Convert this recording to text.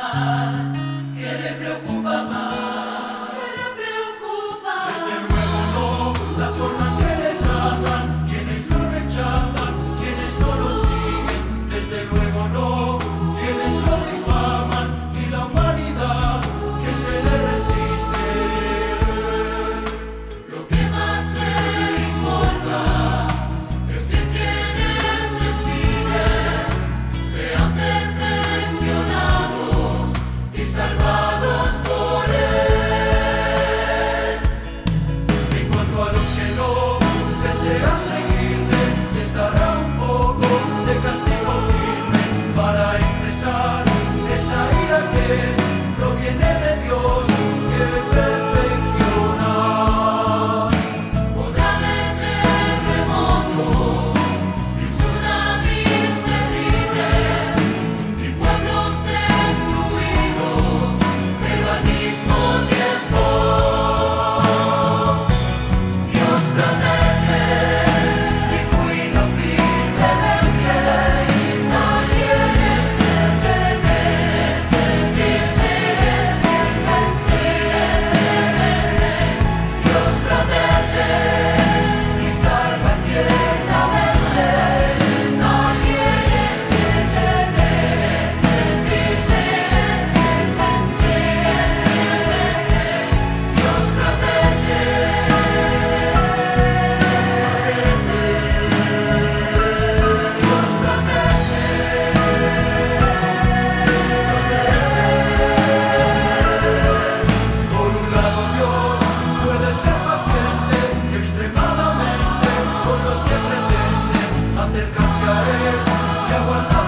al que le preocupa. acercarse a él y aguardar.